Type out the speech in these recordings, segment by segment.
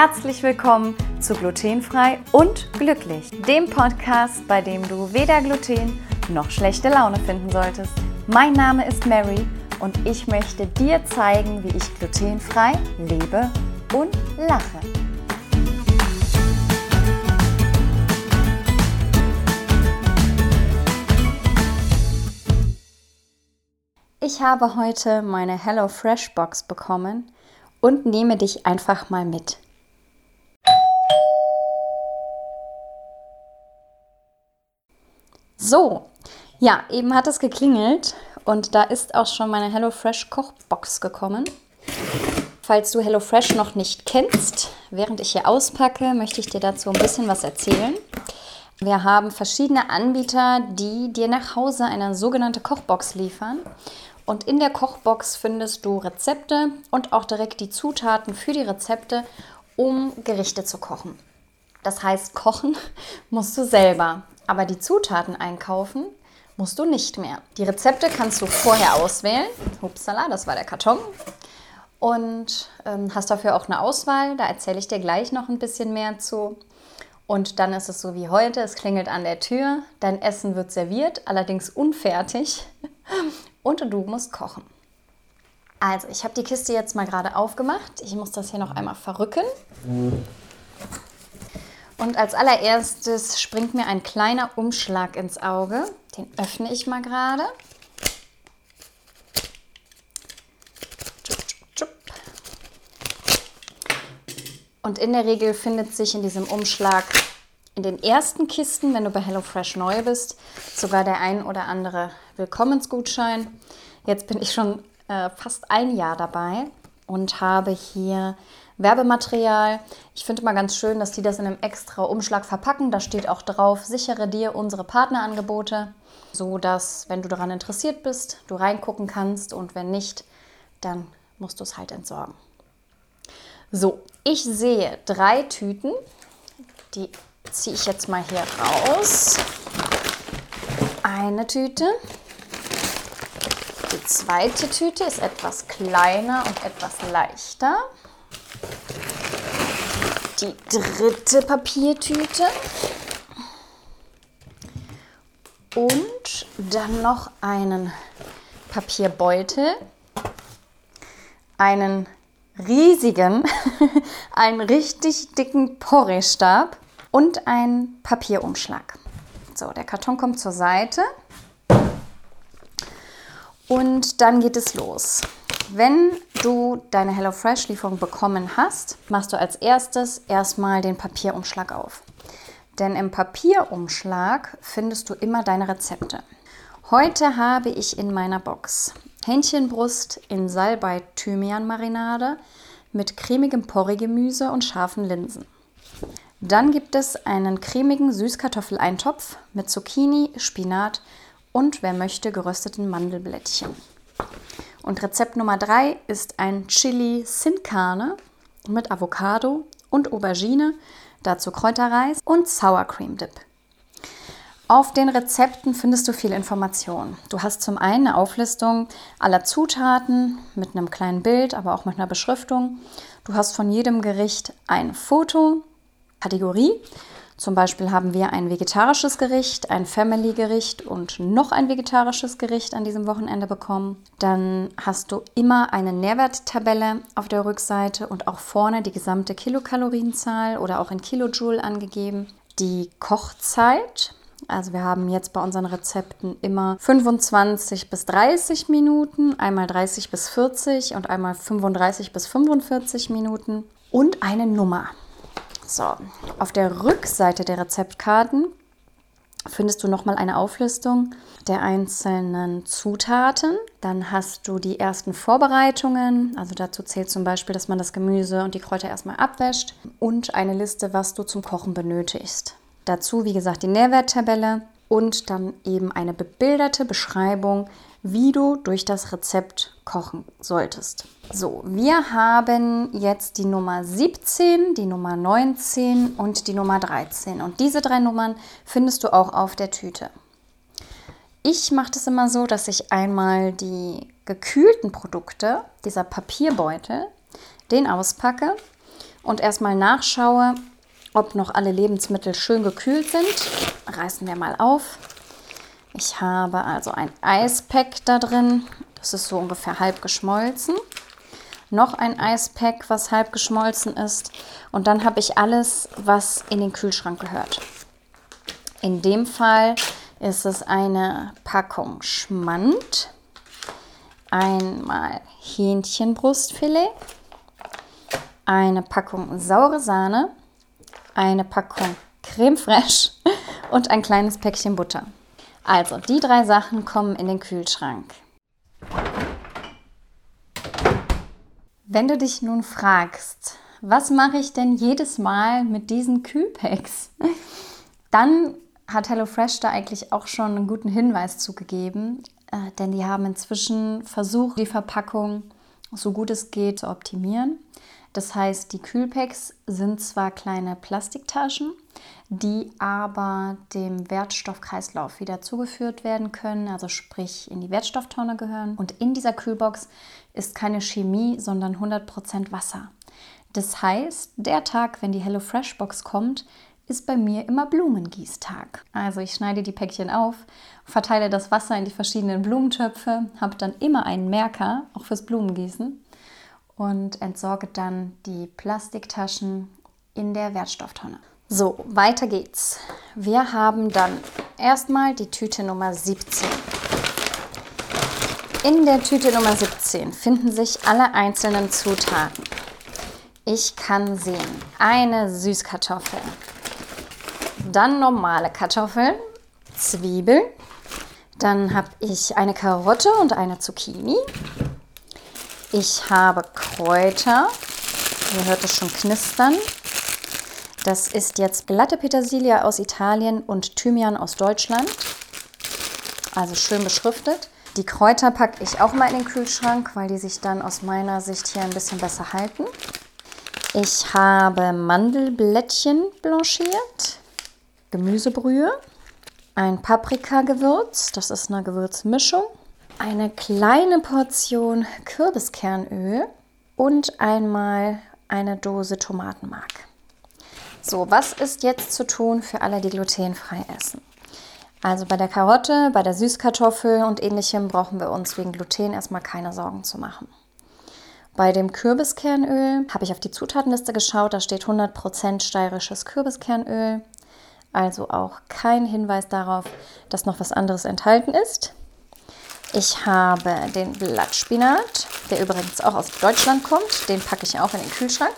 Herzlich willkommen zu Glutenfrei und Glücklich, dem Podcast, bei dem du weder Gluten noch schlechte Laune finden solltest. Mein Name ist Mary und ich möchte dir zeigen, wie ich glutenfrei lebe und lache. Ich habe heute meine HelloFresh Box bekommen und nehme dich einfach mal mit. So, ja, eben hat es geklingelt und da ist auch schon meine HelloFresh Kochbox gekommen. Falls du HelloFresh noch nicht kennst, während ich hier auspacke, möchte ich dir dazu ein bisschen was erzählen. Wir haben verschiedene Anbieter, die dir nach Hause eine sogenannte Kochbox liefern. Und in der Kochbox findest du Rezepte und auch direkt die Zutaten für die Rezepte, um Gerichte zu kochen. Das heißt, kochen musst du selber, aber die Zutaten einkaufen musst du nicht mehr. Die Rezepte kannst du vorher auswählen. Hupsala, das war der Karton. Und ähm, hast dafür auch eine Auswahl. Da erzähle ich dir gleich noch ein bisschen mehr zu. Und dann ist es so wie heute, es klingelt an der Tür, dein Essen wird serviert, allerdings unfertig und du musst kochen. Also, ich habe die Kiste jetzt mal gerade aufgemacht. Ich muss das hier noch einmal verrücken. Und als allererstes springt mir ein kleiner Umschlag ins Auge. Den öffne ich mal gerade. Und in der Regel findet sich in diesem Umschlag in den ersten Kisten, wenn du bei HelloFresh neu bist, sogar der ein oder andere Willkommensgutschein. Jetzt bin ich schon äh, fast ein Jahr dabei und habe hier Werbematerial. Ich finde mal ganz schön, dass die das in einem extra Umschlag verpacken. Da steht auch drauf, sichere dir unsere Partnerangebote, so dass, wenn du daran interessiert bist, du reingucken kannst und wenn nicht, dann musst du es halt entsorgen. So, ich sehe drei Tüten. Die ziehe ich jetzt mal hier raus. Eine Tüte. Die zweite Tüte ist etwas kleiner und etwas leichter. Die dritte Papiertüte. Und dann noch einen Papierbeutel, einen riesigen, einen richtig dicken Porree-Stab und ein Papierumschlag. So, der Karton kommt zur Seite und dann geht es los. Wenn du deine HelloFresh-Lieferung bekommen hast, machst du als erstes erstmal den Papierumschlag auf. Denn im Papierumschlag findest du immer deine Rezepte. Heute habe ich in meiner Box Hähnchenbrust in Salbei-Thymian-Marinade mit cremigem Porree-Gemüse und scharfen Linsen. Dann gibt es einen cremigen Süßkartoffeleintopf mit Zucchini, Spinat und, wer möchte, gerösteten Mandelblättchen. Und Rezept Nummer 3 ist ein Chili Sin Carne mit Avocado und Aubergine, dazu Kräuterreis und Sour Cream Dip. Auf den Rezepten findest du viel Information. Du hast zum einen eine Auflistung aller Zutaten mit einem kleinen Bild, aber auch mit einer Beschriftung. Du hast von jedem Gericht ein Foto Kategorie. Zum Beispiel haben wir ein vegetarisches Gericht, ein Family-Gericht und noch ein vegetarisches Gericht an diesem Wochenende bekommen. Dann hast du immer eine Nährwerttabelle auf der Rückseite und auch vorne die gesamte Kilokalorienzahl oder auch in Kilojoule angegeben. Die Kochzeit, also wir haben jetzt bei unseren Rezepten immer 25 bis 30 Minuten, einmal 30 bis 40 und einmal 35 bis 45 Minuten und eine Nummer. So, auf der Rückseite der Rezeptkarten findest du nochmal eine Auflistung der einzelnen Zutaten. Dann hast du die ersten Vorbereitungen. Also dazu zählt zum Beispiel, dass man das Gemüse und die Kräuter erstmal abwäscht und eine Liste, was du zum Kochen benötigst. Dazu, wie gesagt, die Nährwerttabelle und dann eben eine bebilderte Beschreibung, wie du durch das Rezept kochen solltest. So, wir haben jetzt die Nummer 17, die Nummer 19 und die Nummer 13. Und diese drei Nummern findest du auch auf der Tüte. Ich mache das immer so, dass ich einmal die gekühlten Produkte, dieser Papierbeutel, den auspacke und erstmal nachschaue, ob noch alle Lebensmittel schön gekühlt sind. Reißen wir mal auf. Ich habe also ein Eispack da drin. Das ist so ungefähr halb geschmolzen. Noch ein Eispack, was halb geschmolzen ist. Und dann habe ich alles, was in den Kühlschrank gehört. In dem Fall ist es eine Packung Schmand, einmal Hähnchenbrustfilet, eine Packung saure Sahne, eine Packung Creme fraiche und ein kleines Päckchen Butter. Also, die drei Sachen kommen in den Kühlschrank. Wenn du dich nun fragst, was mache ich denn jedes Mal mit diesen Kühlpacks? Dann hat HelloFresh da eigentlich auch schon einen guten Hinweis zugegeben, äh, denn die haben inzwischen versucht, die Verpackung so gut es geht zu optimieren. Das heißt, die Kühlpacks sind zwar kleine Plastiktaschen, die aber dem Wertstoffkreislauf wieder zugeführt werden können, also sprich in die Wertstofftonne gehören. Und in dieser Kühlbox ist keine Chemie, sondern 100% Wasser. Das heißt, der Tag, wenn die HelloFresh Box kommt, ist bei mir immer Blumengießtag. Also ich schneide die Päckchen auf, verteile das Wasser in die verschiedenen Blumentöpfe, habe dann immer einen Merker, auch fürs Blumengießen und entsorge dann die Plastiktaschen in der Wertstofftonne. So, weiter geht's. Wir haben dann erstmal die Tüte Nummer 17. In der Tüte Nummer 17 finden sich alle einzelnen Zutaten. Ich kann sehen, eine Süßkartoffel, dann normale Kartoffeln, Zwiebeln, dann habe ich eine Karotte und eine Zucchini, ich habe Kräuter. Ihr hört es schon knistern. Das ist jetzt glatte Petersilie aus Italien und Thymian aus Deutschland. Also schön beschriftet. Die Kräuter packe ich auch mal in den Kühlschrank, weil die sich dann aus meiner Sicht hier ein bisschen besser halten. Ich habe Mandelblättchen blanchiert, Gemüsebrühe, ein Paprikagewürz, das ist eine Gewürzmischung, eine kleine Portion Kürbiskernöl und einmal eine Dose Tomatenmark. So, was ist jetzt zu tun für alle, die glutenfrei essen? Also bei der Karotte, bei der Süßkartoffel und ähnlichem brauchen wir uns wegen Gluten erstmal keine Sorgen zu machen. Bei dem Kürbiskernöl habe ich auf die Zutatenliste geschaut, da steht 100% steirisches Kürbiskernöl, also auch kein Hinweis darauf, dass noch was anderes enthalten ist. Ich habe den Blattspinat, der übrigens auch aus Deutschland kommt. Den packe ich auch in den Kühlschrank.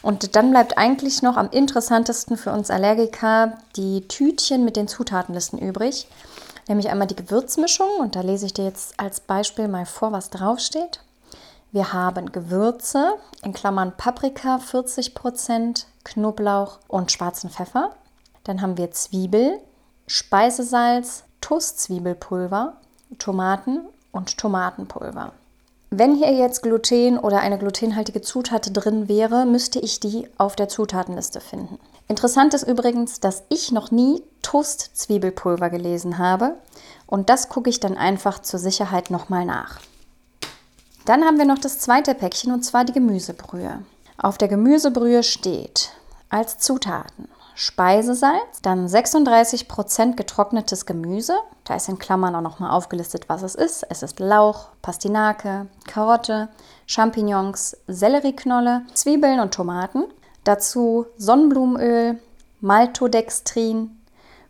Und dann bleibt eigentlich noch am interessantesten für uns Allergiker die Tütchen mit den Zutatenlisten übrig. Nämlich einmal die Gewürzmischung. Und da lese ich dir jetzt als Beispiel mal vor, was draufsteht. Wir haben Gewürze, in Klammern Paprika 40%, Knoblauch und schwarzen Pfeffer. Dann haben wir Zwiebel, Speisesalz, Toastzwiebelpulver, Tomaten und Tomatenpulver. Wenn hier jetzt Gluten oder eine glutenhaltige Zutat drin wäre, müsste ich die auf der Zutatenliste finden. Interessant ist übrigens, dass ich noch nie Toast-Zwiebelpulver gelesen habe und das gucke ich dann einfach zur Sicherheit nochmal nach. Dann haben wir noch das zweite Päckchen und zwar die Gemüsebrühe. Auf der Gemüsebrühe steht als Zutaten Speisesalz, dann 36% getrocknetes Gemüse. Da ist in Klammern auch nochmal aufgelistet, was es ist. Es ist Lauch, Pastinake, Karotte, Champignons, Sellerieknolle, Zwiebeln und Tomaten. Dazu Sonnenblumenöl, Maltodextrin,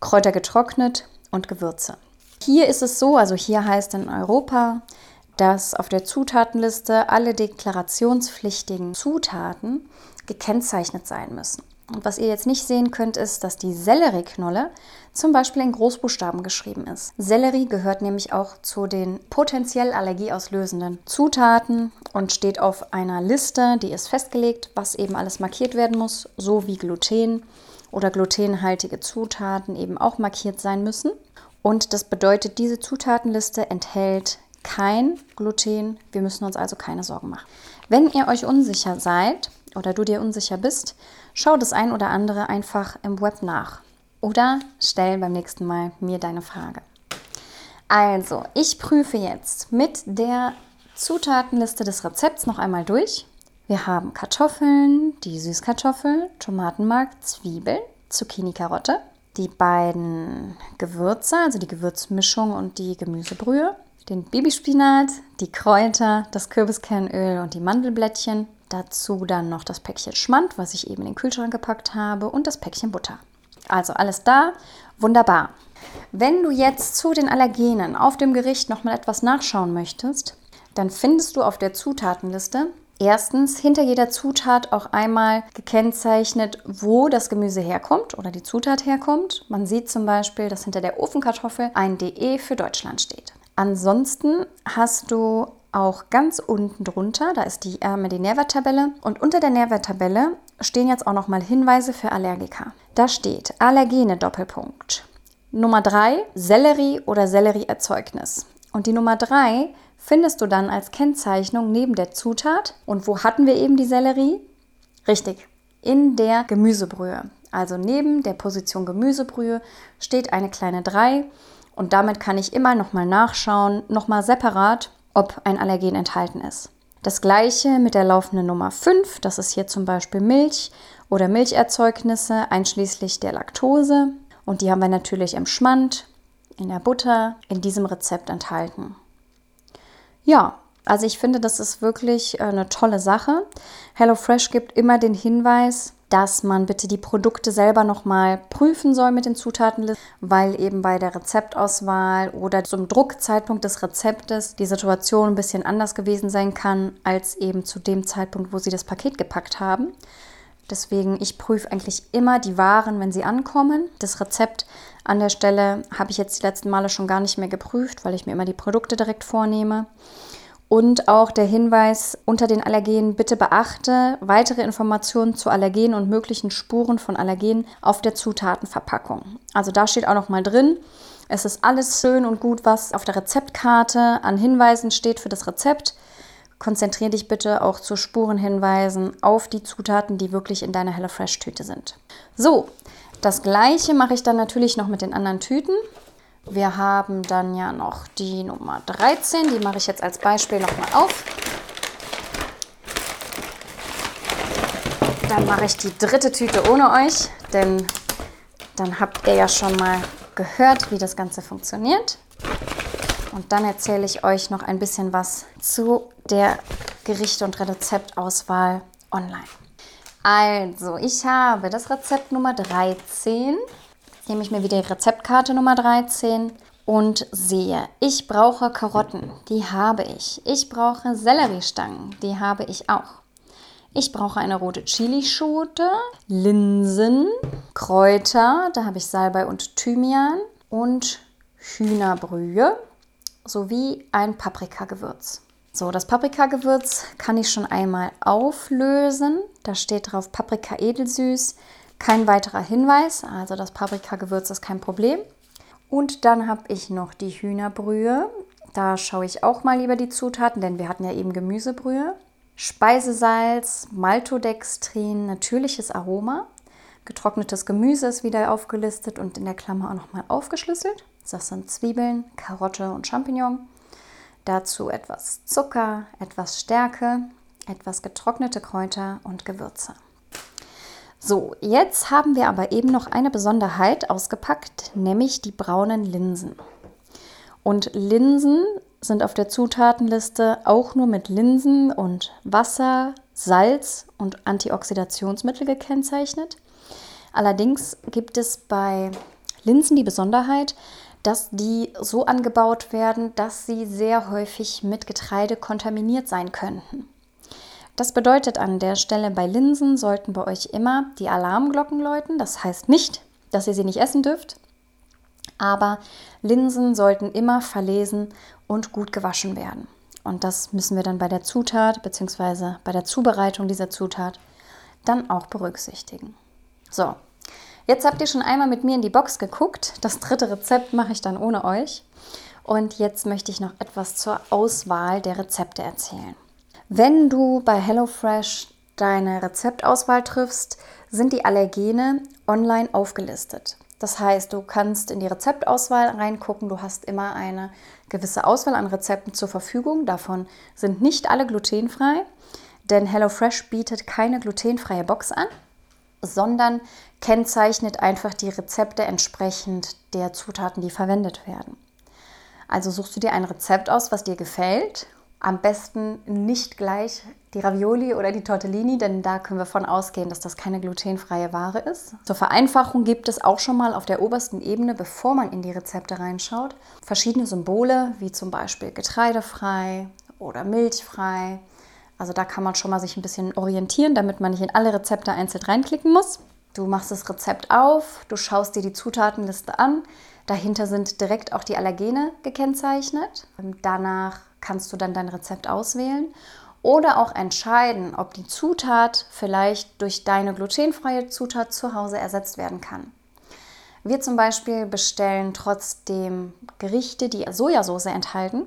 Kräuter getrocknet und Gewürze. Hier ist es so, also hier heißt in Europa, dass auf der Zutatenliste alle deklarationspflichtigen Zutaten gekennzeichnet sein müssen. Und was ihr jetzt nicht sehen könnt, ist, dass die Sellerieknolle zum Beispiel in Großbuchstaben geschrieben ist. Sellerie gehört nämlich auch zu den potenziell allergieauslösenden Zutaten und steht auf einer Liste, die ist festgelegt, was eben alles markiert werden muss, so wie Gluten oder glutenhaltige Zutaten eben auch markiert sein müssen. Und das bedeutet, diese Zutatenliste enthält kein Gluten. Wir müssen uns also keine Sorgen machen. Wenn ihr euch unsicher seid oder du dir unsicher bist, Schau das ein oder andere einfach im Web nach oder stell beim nächsten Mal mir deine Frage. Also, ich prüfe jetzt mit der Zutatenliste des Rezepts noch einmal durch, Wir haben Kartoffeln, die Süßkartoffel, Tomatenmark, Zwiebeln, Zucchini, Karotte, die beiden Gewürze, also die Gewürzmischung und die Gemüsebrühe, den Babyspinat, die Kräuter, das Kürbiskernöl und die Mandelblättchen. Dazu dann noch das Päckchen Schmand, was ich eben in den Kühlschrank gepackt habe, und das Päckchen Butter. Also alles da, wunderbar. Wenn du jetzt zu den Allergenen auf dem Gericht nochmal etwas nachschauen möchtest, dann findest du auf der Zutatenliste erstens hinter jeder Zutat auch einmal gekennzeichnet, wo das Gemüse herkommt oder die Zutat herkommt. Man sieht zum Beispiel, dass hinter der Ofenkartoffel ein DE für Deutschland steht. Ansonsten hast du auch ganz unten drunter, da ist die, äh, die Nährwerttabelle und unter der Nährwerttabelle stehen jetzt auch nochmal Hinweise für Allergiker. Da steht Allergene Doppelpunkt. Nummer 3 Sellerie oder Sellerieerzeugnis. Und die Nummer 3 findest du dann als Kennzeichnung neben der Zutat. Und wo hatten wir eben die Sellerie? Richtig, in der Gemüsebrühe. Also neben der Position Gemüsebrühe steht eine kleine 3 und damit kann ich immer nochmal nachschauen, nochmal separat, ob ein Allergen enthalten ist. Das gleiche mit der laufenden Nummer 5, das ist hier zum Beispiel Milch oder Milcherzeugnisse einschließlich der Laktose. Und die haben wir natürlich im Schmand, in der Butter, in diesem Rezept enthalten. Ja, also ich finde, das ist wirklich äh, eine tolle Sache. HelloFresh gibt immer den Hinweis, dass man bitte die Produkte selber nochmal prüfen soll mit den Zutaten, weil eben bei der Rezeptauswahl oder zum Druckzeitpunkt des Rezeptes die Situation ein bisschen anders gewesen sein kann als eben zu dem Zeitpunkt, wo sie das Paket gepackt haben. Deswegen, ich prüfe eigentlich immer die Waren, wenn sie ankommen. Das Rezept an der Stelle habe ich jetzt die letzten Male schon gar nicht mehr geprüft, weil ich mir immer die Produkte direkt vornehme. Und auch der Hinweis unter den Allergenen, bitte beachte weitere Informationen zu Allergenen und möglichen Spuren von Allergenen auf der Zutatenverpackung. Also da steht auch noch mal drin, es ist alles schön und gut, was auf der Rezeptkarte an Hinweisen steht für das Rezept. Konzentriere dich bitte auch zu Spurenhinweisen auf die Zutaten, die wirklich in deiner HelloFresh-Tüte sind. So, das gleiche mache ich dann natürlich noch mit den anderen Tüten. Wir haben dann ja noch die Nummer 13, die mache ich jetzt als Beispiel nochmal auf. Dann mache ich die dritte Tüte ohne euch, denn dann habt ihr ja schon mal gehört, wie das Ganze funktioniert. Und dann erzähle ich euch noch ein bisschen was zu der Gerichte- und Rezeptauswahl online. Also, ich habe das Rezept Nummer 13. Nehme ich mir wieder die Rezeptkarte Nummer 13 und sehe, ich brauche Karotten, die habe ich. Ich brauche Selleriestangen, die habe ich auch. Ich brauche eine rote Chilischote, Linsen, Kräuter, da habe ich Salbei und Thymian und Hühnerbrühe sowie ein Paprikagewürz. So, das Paprikagewürz kann ich schon einmal auflösen. Da steht drauf Paprika edelsüß. Kein weiterer Hinweis, also das Paprikagewürz ist kein Problem. Und dann habe ich noch die Hühnerbrühe. Da schaue ich auch mal lieber die Zutaten, denn wir hatten ja eben Gemüsebrühe. Speisesalz, Maltodextrin, natürliches Aroma. Getrocknetes Gemüse ist wieder aufgelistet und in der Klammer auch nochmal aufgeschlüsselt. Das sind Zwiebeln, Karotte und Champignon. Dazu etwas Zucker, etwas Stärke, etwas getrocknete Kräuter und Gewürze. So, jetzt haben wir aber eben noch eine Besonderheit ausgepackt, nämlich die braunen Linsen. Und Linsen sind auf der Zutatenliste auch nur mit Linsen und Wasser, Salz und Antioxidationsmittel gekennzeichnet. Allerdings gibt es bei Linsen die Besonderheit, dass die so angebaut werden, dass sie sehr häufig mit Getreide kontaminiert sein könnten. Das bedeutet an der Stelle bei Linsen sollten bei euch immer die Alarmglocken läuten. Das heißt nicht, dass ihr sie nicht essen dürft, aber Linsen sollten immer verlesen und gut gewaschen werden. Und das müssen wir dann bei der Zutat bzw. bei der Zubereitung dieser Zutat dann auch berücksichtigen. So, Jetzt habt ihr schon einmal mit mir in die Box geguckt. Das dritte Rezept mache ich dann ohne euch. Und jetzt möchte ich noch etwas zur Auswahl der Rezepte erzählen. Wenn du bei HelloFresh deine Rezeptauswahl triffst, sind die Allergene online aufgelistet. Das heißt, du kannst in die Rezeptauswahl reingucken. Du hast immer eine gewisse Auswahl an Rezepten zur Verfügung. Davon sind nicht alle glutenfrei. Denn HelloFresh bietet keine glutenfreie Box an, sondern kennzeichnet einfach die Rezepte entsprechend der Zutaten, die verwendet werden. Also suchst du dir ein Rezept aus, was dir gefällt. Am besten nicht gleich die Ravioli oder die Tortellini, denn da können wir von ausgehen, dass das keine glutenfreie Ware ist. Zur Vereinfachung gibt es auch schon mal auf der obersten Ebene, bevor man in die Rezepte reinschaut, verschiedene Symbole, wie zum Beispiel getreidefrei oder milchfrei. Also da kann man schon mal sich ein bisschen orientieren, damit man nicht in alle Rezepte einzeln reinklicken muss. Du machst das Rezept auf, du schaust dir die Zutatenliste an. Dahinter sind direkt auch die Allergene gekennzeichnet. Danach kannst du dann dein Rezept auswählen oder auch entscheiden, ob die Zutat vielleicht durch deine glutenfreie Zutat zu Hause ersetzt werden kann. Wir zum Beispiel bestellen trotzdem Gerichte, die Sojasauce enthalten,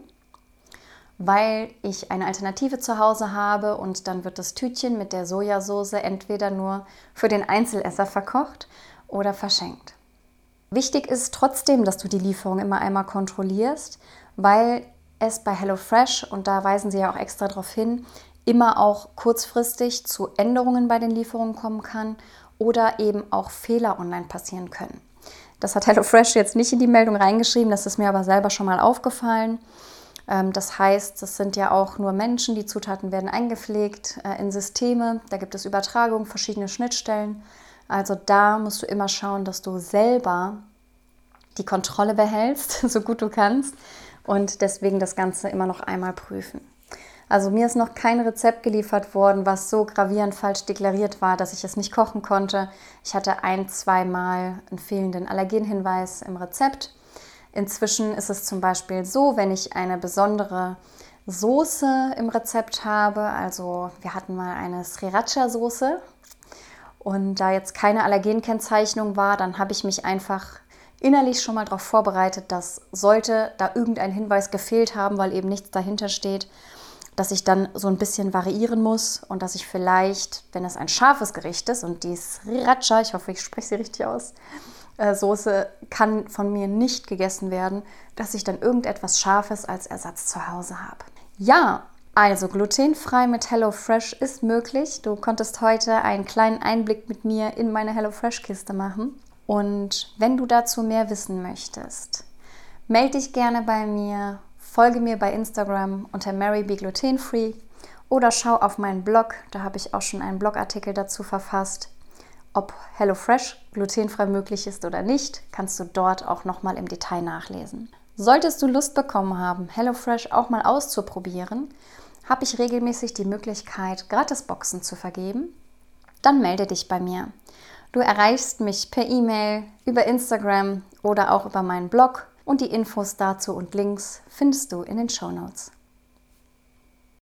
weil ich eine Alternative zu Hause habe und dann wird das Tütchen mit der Sojasauce entweder nur für den Einzelesser verkocht oder verschenkt. Wichtig ist trotzdem, dass du die Lieferung immer einmal kontrollierst, weil es bei HelloFresh, und da weisen sie ja auch extra darauf hin, immer auch kurzfristig zu Änderungen bei den Lieferungen kommen kann oder eben auch Fehler online passieren können. Das hat HelloFresh jetzt nicht in die Meldung reingeschrieben, das ist mir aber selber schon mal aufgefallen. Ähm, das heißt, es sind ja auch nur Menschen, die Zutaten werden eingepflegt äh, in Systeme, da gibt es Übertragungen, verschiedene Schnittstellen. Also da musst du immer schauen, dass du selber die Kontrolle behältst, so gut du kannst und deswegen das Ganze immer noch einmal prüfen. Also mir ist noch kein Rezept geliefert worden, was so gravierend falsch deklariert war, dass ich es nicht kochen konnte. Ich hatte ein, zweimal einen fehlenden Allergenhinweis im Rezept. Inzwischen ist es zum Beispiel so, wenn ich eine besondere Soße im Rezept habe, also wir hatten mal eine Sriracha-Soße und da jetzt keine Allergenkennzeichnung war, dann habe ich mich einfach innerlich schon mal darauf vorbereitet, dass sollte da irgendein Hinweis gefehlt haben, weil eben nichts dahinter steht, dass ich dann so ein bisschen variieren muss und dass ich vielleicht, wenn es ein scharfes Gericht ist und die Sriracha, ich hoffe, ich spreche sie richtig aus, äh, Soße kann von mir nicht gegessen werden, dass ich dann irgendetwas Scharfes als Ersatz zu Hause habe. Ja, also glutenfrei mit HelloFresh ist möglich. Du konntest heute einen kleinen Einblick mit mir in meine HelloFresh-Kiste machen. Und wenn du dazu mehr wissen möchtest, melde dich gerne bei mir, folge mir bei Instagram unter Mary Be Glutenfree oder schau auf meinen Blog, da habe ich auch schon einen Blogartikel dazu verfasst. Ob HelloFresh glutenfrei möglich ist oder nicht, kannst du dort auch nochmal im Detail nachlesen. Solltest du Lust bekommen haben, HelloFresh auch mal auszuprobieren, habe ich regelmäßig die Möglichkeit, Gratisboxen zu vergeben. Dann melde dich bei mir. Du erreichst mich per E-Mail, über Instagram oder auch über meinen Blog und die Infos dazu und Links findest du in den Show Notes.